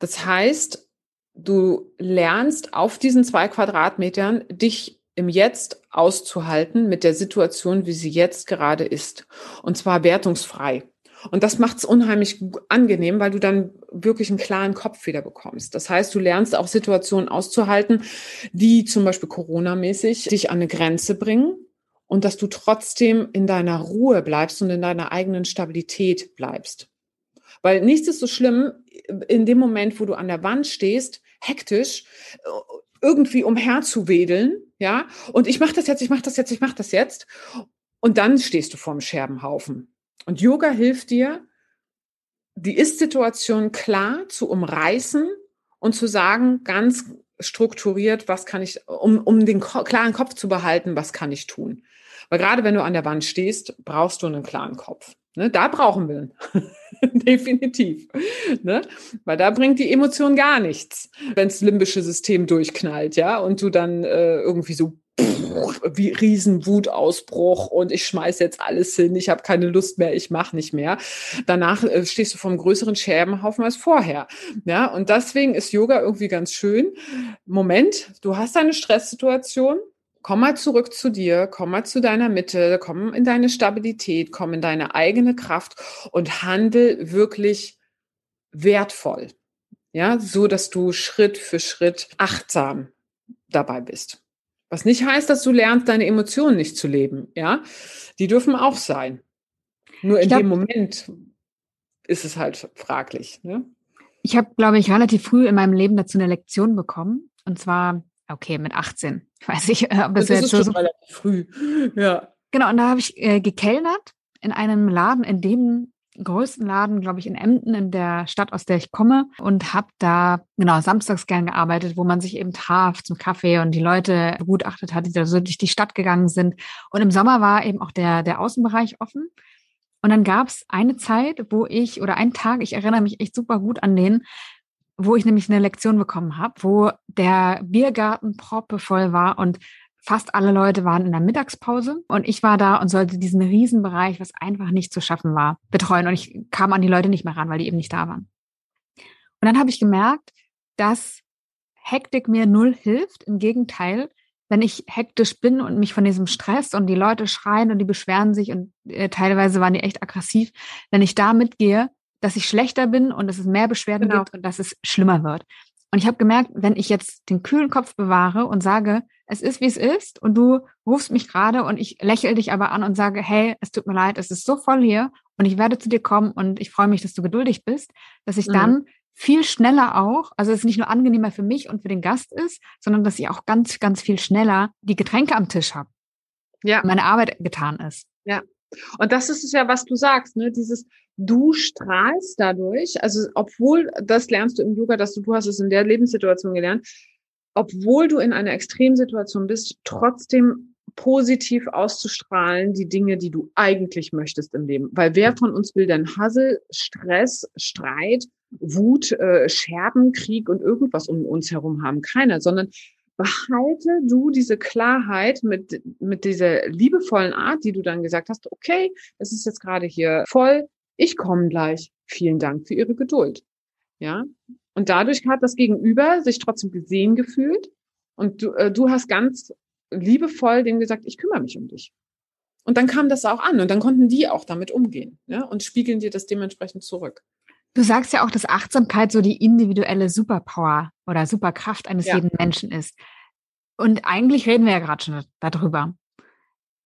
Das heißt, du lernst auf diesen zwei Quadratmetern dich im Jetzt auszuhalten mit der Situation, wie sie jetzt gerade ist. Und zwar wertungsfrei. Und das macht es unheimlich angenehm, weil du dann wirklich einen klaren Kopf wieder bekommst. Das heißt, du lernst auch Situationen auszuhalten, die zum Beispiel Corona-mäßig dich an eine Grenze bringen und dass du trotzdem in deiner Ruhe bleibst und in deiner eigenen Stabilität bleibst. Weil nichts ist so schlimm in dem Moment, wo du an der Wand stehst, hektisch, irgendwie umherzuwedeln, ja, und ich mache das jetzt, ich mache das jetzt, ich mache das jetzt. Und dann stehst du vorm Scherbenhaufen. Und Yoga hilft dir, die Ist-Situation klar zu umreißen und zu sagen, ganz strukturiert, was kann ich, um, um den klaren Kopf zu behalten, was kann ich tun. Weil gerade wenn du an der Wand stehst, brauchst du einen klaren Kopf. Ne, da brauchen wir ihn. Definitiv. Ne? Weil da bringt die Emotion gar nichts, wenn das limbische System durchknallt, ja, und du dann äh, irgendwie so wie Riesenwutausbruch und ich schmeiß jetzt alles hin, ich habe keine Lust mehr, ich mache nicht mehr. Danach äh, stehst du vom größeren Scherbenhaufen als vorher. Ja, und deswegen ist Yoga irgendwie ganz schön. Moment, du hast eine Stresssituation, komm mal zurück zu dir, komm mal zu deiner Mitte, komm in deine Stabilität, komm in deine eigene Kraft und handel wirklich wertvoll. Ja, so dass du Schritt für Schritt achtsam dabei bist. Was nicht heißt, dass du lernst, deine Emotionen nicht zu leben. Ja, die dürfen auch sein. Nur in glaub, dem Moment ist es halt fraglich. Ne? Ich habe, glaube ich, relativ früh in meinem Leben dazu eine Lektion bekommen. Und zwar, okay, mit 18. Ich weiß nicht, ob das, das ist jetzt schon so relativ früh. Ja. Genau, und da habe ich äh, gekellnert in einem Laden, in dem größten Laden, glaube ich, in Emden, in der Stadt, aus der ich komme und habe da genau samstags gern gearbeitet, wo man sich eben traf zum Kaffee und die Leute begutachtet hat, die da so durch die Stadt gegangen sind. Und im Sommer war eben auch der, der Außenbereich offen. Und dann gab es eine Zeit, wo ich, oder einen Tag, ich erinnere mich echt super gut an den, wo ich nämlich eine Lektion bekommen habe, wo der Biergarten proppevoll war und fast alle Leute waren in der Mittagspause und ich war da und sollte diesen Riesenbereich, was einfach nicht zu schaffen war, betreuen. Und ich kam an die Leute nicht mehr ran, weil die eben nicht da waren. Und dann habe ich gemerkt, dass Hektik mir null hilft. Im Gegenteil, wenn ich hektisch bin und mich von diesem Stress und die Leute schreien und die beschweren sich und äh, teilweise waren die echt aggressiv, wenn ich da mitgehe, dass ich schlechter bin und dass es mehr Beschwerden genau. gibt und dass es schlimmer wird. Und ich habe gemerkt, wenn ich jetzt den kühlen Kopf bewahre und sage, es ist, wie es ist, und du rufst mich gerade und ich lächle dich aber an und sage, hey, es tut mir leid, es ist so voll hier und ich werde zu dir kommen und ich freue mich, dass du geduldig bist, dass ich mhm. dann viel schneller auch, also es nicht nur angenehmer für mich und für den Gast ist, sondern dass ich auch ganz, ganz viel schneller die Getränke am Tisch habe. Ja. Meine Arbeit getan ist. Ja. Und das ist es ja, was du sagst, ne? Dieses, du strahlst dadurch, also obwohl, das lernst du im Yoga, dass du, du hast es in der Lebenssituation gelernt, obwohl du in einer Extremsituation bist, trotzdem positiv auszustrahlen, die Dinge, die du eigentlich möchtest im Leben. Weil wer von uns will denn Hassel, Stress, Streit, Wut, äh, Scherben, Krieg und irgendwas um uns herum haben? Keiner, sondern behalte du diese Klarheit mit, mit dieser liebevollen Art, die du dann gesagt hast, okay, es ist jetzt gerade hier voll, ich komme gleich. Vielen Dank für Ihre Geduld. Ja. Und dadurch hat das Gegenüber sich trotzdem gesehen gefühlt und du, äh, du hast ganz liebevoll dem gesagt, ich kümmere mich um dich. Und dann kam das auch an und dann konnten die auch damit umgehen ja, und spiegeln dir das dementsprechend zurück. Du sagst ja auch, dass Achtsamkeit so die individuelle Superpower oder Superkraft eines ja. jeden Menschen ist. Und eigentlich reden wir ja gerade schon darüber.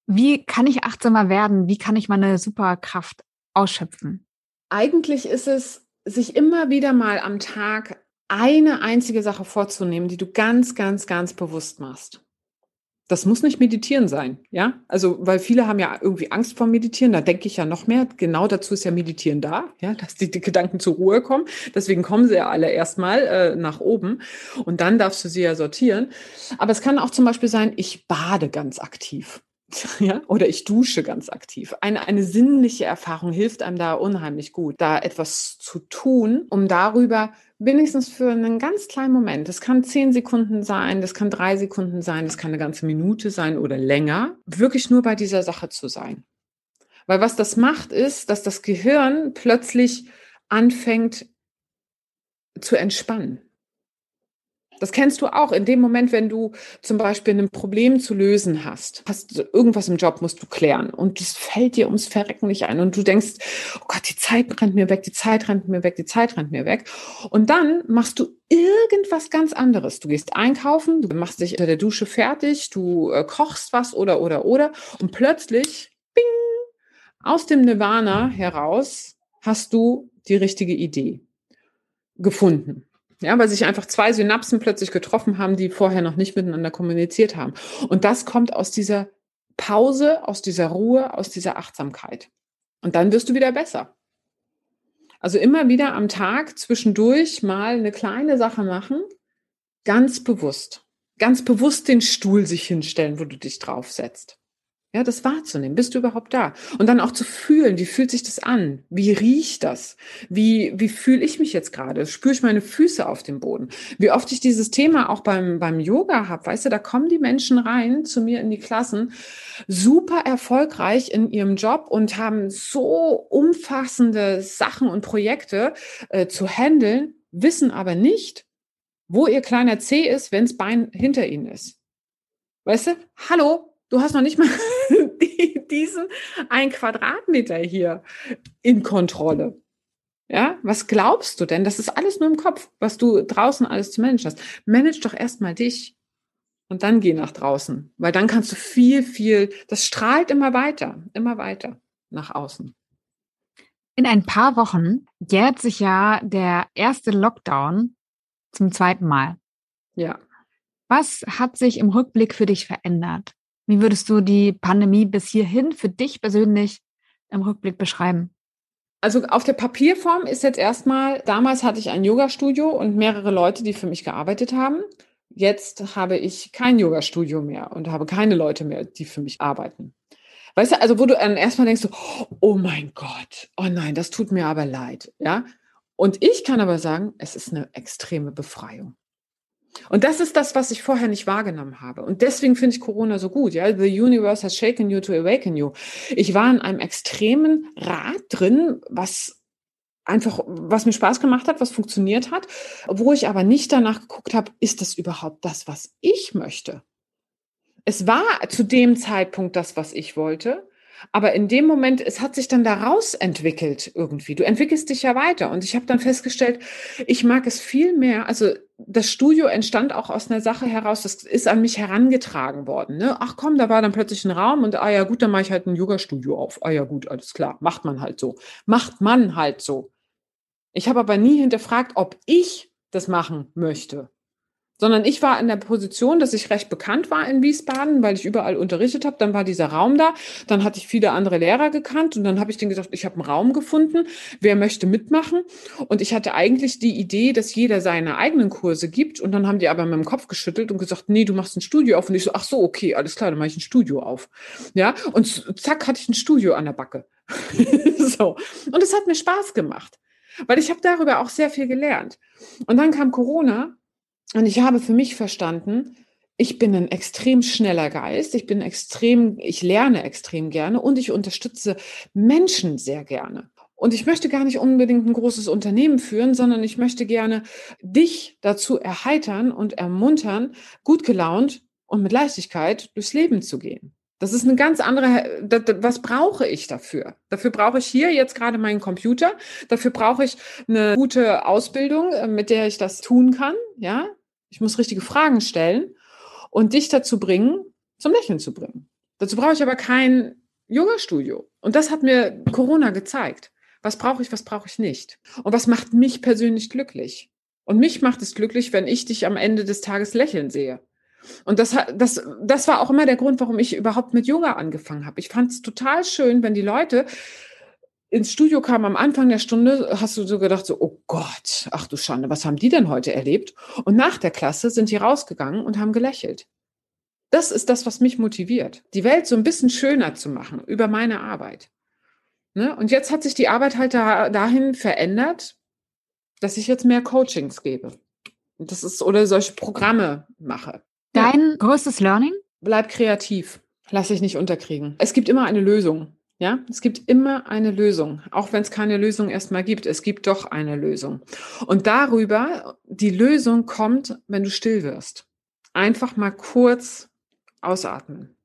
Wie kann ich achtsamer werden? Wie kann ich meine Superkraft ausschöpfen? Eigentlich ist es, sich immer wieder mal am Tag eine einzige Sache vorzunehmen, die du ganz, ganz, ganz bewusst machst. Das muss nicht meditieren sein, ja? Also, weil viele haben ja irgendwie Angst vor Meditieren, da denke ich ja noch mehr. Genau dazu ist ja Meditieren da, ja, dass die, die Gedanken zur Ruhe kommen. Deswegen kommen sie ja alle erstmal äh, nach oben und dann darfst du sie ja sortieren. Aber es kann auch zum Beispiel sein, ich bade ganz aktiv. Ja, oder ich dusche ganz aktiv. Eine, eine sinnliche Erfahrung hilft einem da unheimlich gut, da etwas zu tun, um darüber wenigstens für einen ganz kleinen Moment, das kann zehn Sekunden sein, das kann drei Sekunden sein, das kann eine ganze Minute sein oder länger, wirklich nur bei dieser Sache zu sein. Weil was das macht, ist, dass das Gehirn plötzlich anfängt zu entspannen. Das kennst du auch in dem Moment, wenn du zum Beispiel ein Problem zu lösen hast, hast irgendwas im Job musst du klären und es fällt dir ums Verrecken nicht ein und du denkst, oh Gott, die Zeit rennt mir weg, die Zeit rennt mir weg, die Zeit rennt mir weg. Und dann machst du irgendwas ganz anderes. Du gehst einkaufen, du machst dich unter der Dusche fertig, du äh, kochst was oder, oder, oder und plötzlich, bing, aus dem Nirvana heraus hast du die richtige Idee gefunden. Ja, weil sich einfach zwei Synapsen plötzlich getroffen haben, die vorher noch nicht miteinander kommuniziert haben. Und das kommt aus dieser Pause, aus dieser Ruhe, aus dieser Achtsamkeit. Und dann wirst du wieder besser. Also immer wieder am Tag zwischendurch mal eine kleine Sache machen, ganz bewusst. Ganz bewusst den Stuhl sich hinstellen, wo du dich draufsetzt. Ja, das wahrzunehmen. Bist du überhaupt da? Und dann auch zu fühlen, wie fühlt sich das an? Wie riecht das? Wie, wie fühle ich mich jetzt gerade? Spüre ich meine Füße auf dem Boden? Wie oft ich dieses Thema auch beim, beim Yoga habe, weißt du, da kommen die Menschen rein zu mir in die Klassen, super erfolgreich in ihrem Job und haben so umfassende Sachen und Projekte äh, zu handeln, wissen aber nicht, wo ihr kleiner C ist, wenns Bein hinter ihnen ist. Weißt du? Hallo, Du hast noch nicht mal diesen ein Quadratmeter hier in Kontrolle. Ja, was glaubst du denn? Das ist alles nur im Kopf, was du draußen alles zu managen hast. Manage doch erstmal dich und dann geh nach draußen, weil dann kannst du viel, viel, das strahlt immer weiter, immer weiter nach außen. In ein paar Wochen jährt sich ja der erste Lockdown zum zweiten Mal. Ja. Was hat sich im Rückblick für dich verändert? Wie würdest du die Pandemie bis hierhin für dich persönlich im Rückblick beschreiben? Also auf der Papierform ist jetzt erstmal, damals hatte ich ein Yoga-Studio und mehrere Leute, die für mich gearbeitet haben. Jetzt habe ich kein Yoga-Studio mehr und habe keine Leute mehr, die für mich arbeiten. Weißt du, also wo du dann erstmal denkst, oh mein Gott, oh nein, das tut mir aber leid, ja. Und ich kann aber sagen, es ist eine extreme Befreiung. Und das ist das, was ich vorher nicht wahrgenommen habe. Und deswegen finde ich Corona so gut. Ja, the universe has shaken you to awaken you. Ich war in einem extremen Rad drin, was einfach, was mir Spaß gemacht hat, was funktioniert hat, wo ich aber nicht danach geguckt habe, ist das überhaupt das, was ich möchte? Es war zu dem Zeitpunkt das, was ich wollte. Aber in dem Moment, es hat sich dann daraus entwickelt irgendwie. Du entwickelst dich ja weiter. Und ich habe dann festgestellt, ich mag es viel mehr. Also das Studio entstand auch aus einer Sache heraus, das ist an mich herangetragen worden. Ne? Ach komm, da war dann plötzlich ein Raum und ah ja gut, dann mache ich halt ein Yoga-Studio auf. Ah ja gut, alles klar, macht man halt so. Macht man halt so. Ich habe aber nie hinterfragt, ob ich das machen möchte sondern ich war in der Position, dass ich recht bekannt war in Wiesbaden, weil ich überall unterrichtet habe. Dann war dieser Raum da, dann hatte ich viele andere Lehrer gekannt und dann habe ich denen gesagt, ich habe einen Raum gefunden, wer möchte mitmachen? Und ich hatte eigentlich die Idee, dass jeder seine eigenen Kurse gibt und dann haben die aber mit dem Kopf geschüttelt und gesagt, nee, du machst ein Studio auf und ich so, ach so, okay, alles klar, dann mache ich ein Studio auf. Ja, und zack hatte ich ein Studio an der Backe. so. Und es hat mir Spaß gemacht, weil ich habe darüber auch sehr viel gelernt. Und dann kam Corona und ich habe für mich verstanden, ich bin ein extrem schneller Geist, ich bin extrem, ich lerne extrem gerne und ich unterstütze Menschen sehr gerne. Und ich möchte gar nicht unbedingt ein großes Unternehmen führen, sondern ich möchte gerne dich dazu erheitern und ermuntern, gut gelaunt und mit Leichtigkeit durchs Leben zu gehen. Das ist eine ganz andere, was brauche ich dafür? Dafür brauche ich hier jetzt gerade meinen Computer. Dafür brauche ich eine gute Ausbildung, mit der ich das tun kann. Ja, ich muss richtige Fragen stellen und dich dazu bringen, zum Lächeln zu bringen. Dazu brauche ich aber kein Yoga-Studio. Und das hat mir Corona gezeigt. Was brauche ich, was brauche ich nicht? Und was macht mich persönlich glücklich? Und mich macht es glücklich, wenn ich dich am Ende des Tages lächeln sehe. Und das, das, das war auch immer der Grund, warum ich überhaupt mit Yoga angefangen habe. Ich fand es total schön, wenn die Leute ins Studio kam am Anfang der Stunde, hast du so gedacht, so, oh Gott, ach du Schande, was haben die denn heute erlebt? Und nach der Klasse sind die rausgegangen und haben gelächelt. Das ist das, was mich motiviert, die Welt so ein bisschen schöner zu machen über meine Arbeit. Ne? Und jetzt hat sich die Arbeit halt da, dahin verändert, dass ich jetzt mehr Coachings gebe. Und das ist, oder solche Programme mache. Dein ja. größtes Learning? Bleib kreativ. Lass dich nicht unterkriegen. Es gibt immer eine Lösung. Ja, es gibt immer eine Lösung, auch wenn es keine Lösung erstmal gibt. Es gibt doch eine Lösung. Und darüber, die Lösung kommt, wenn du still wirst. Einfach mal kurz ausatmen.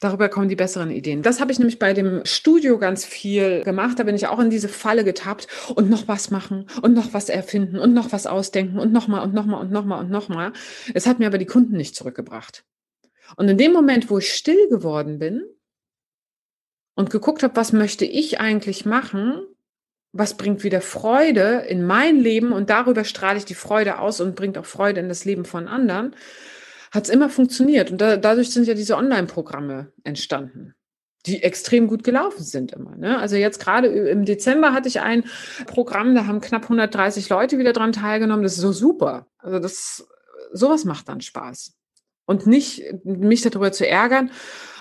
Darüber kommen die besseren Ideen. Das habe ich nämlich bei dem Studio ganz viel gemacht. Da bin ich auch in diese Falle getappt und noch was machen und noch was erfinden und noch was ausdenken und nochmal und nochmal und nochmal und nochmal. Es hat mir aber die Kunden nicht zurückgebracht. Und in dem Moment, wo ich still geworden bin, und geguckt habe, was möchte ich eigentlich machen, was bringt wieder Freude in mein Leben und darüber strahle ich die Freude aus und bringt auch Freude in das Leben von anderen, hat es immer funktioniert. Und da, dadurch sind ja diese Online-Programme entstanden die extrem gut gelaufen sind immer. Ne? Also jetzt gerade im Dezember hatte ich ein Programm, da haben knapp 130 Leute wieder dran teilgenommen. Das ist so super. Also das, sowas macht dann Spaß. Und nicht mich darüber zu ärgern,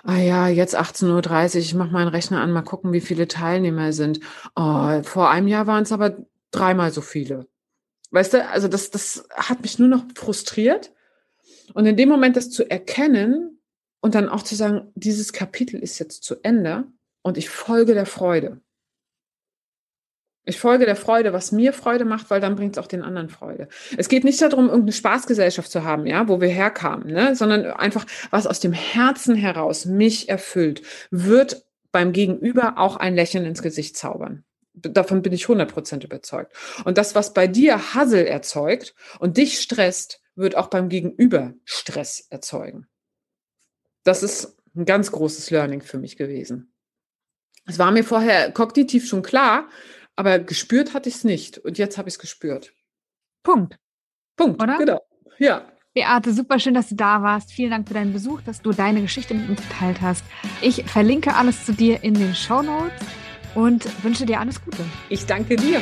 ah ja, jetzt 18.30 Uhr, ich mache meinen Rechner an, mal gucken, wie viele Teilnehmer sind. Oh, vor einem Jahr waren es aber dreimal so viele. Weißt du, also das, das hat mich nur noch frustriert. Und in dem Moment das zu erkennen und dann auch zu sagen, dieses Kapitel ist jetzt zu Ende und ich folge der Freude. Ich folge der Freude, was mir Freude macht, weil dann bringt es auch den anderen Freude. Es geht nicht darum, irgendeine Spaßgesellschaft zu haben, ja, wo wir herkamen, ne, sondern einfach, was aus dem Herzen heraus mich erfüllt, wird beim Gegenüber auch ein Lächeln ins Gesicht zaubern. Davon bin ich 100% überzeugt. Und das, was bei dir Hassel erzeugt und dich stresst, wird auch beim Gegenüber Stress erzeugen. Das ist ein ganz großes Learning für mich gewesen. Es war mir vorher kognitiv schon klar, aber gespürt hatte ich es nicht. Und jetzt habe ich es gespürt. Punkt. Punkt, oder? Genau. Ja. Beate, super schön, dass du da warst. Vielen Dank für deinen Besuch, dass du deine Geschichte mit uns geteilt hast. Ich verlinke alles zu dir in den Show Notes. und wünsche dir alles Gute. Ich danke dir.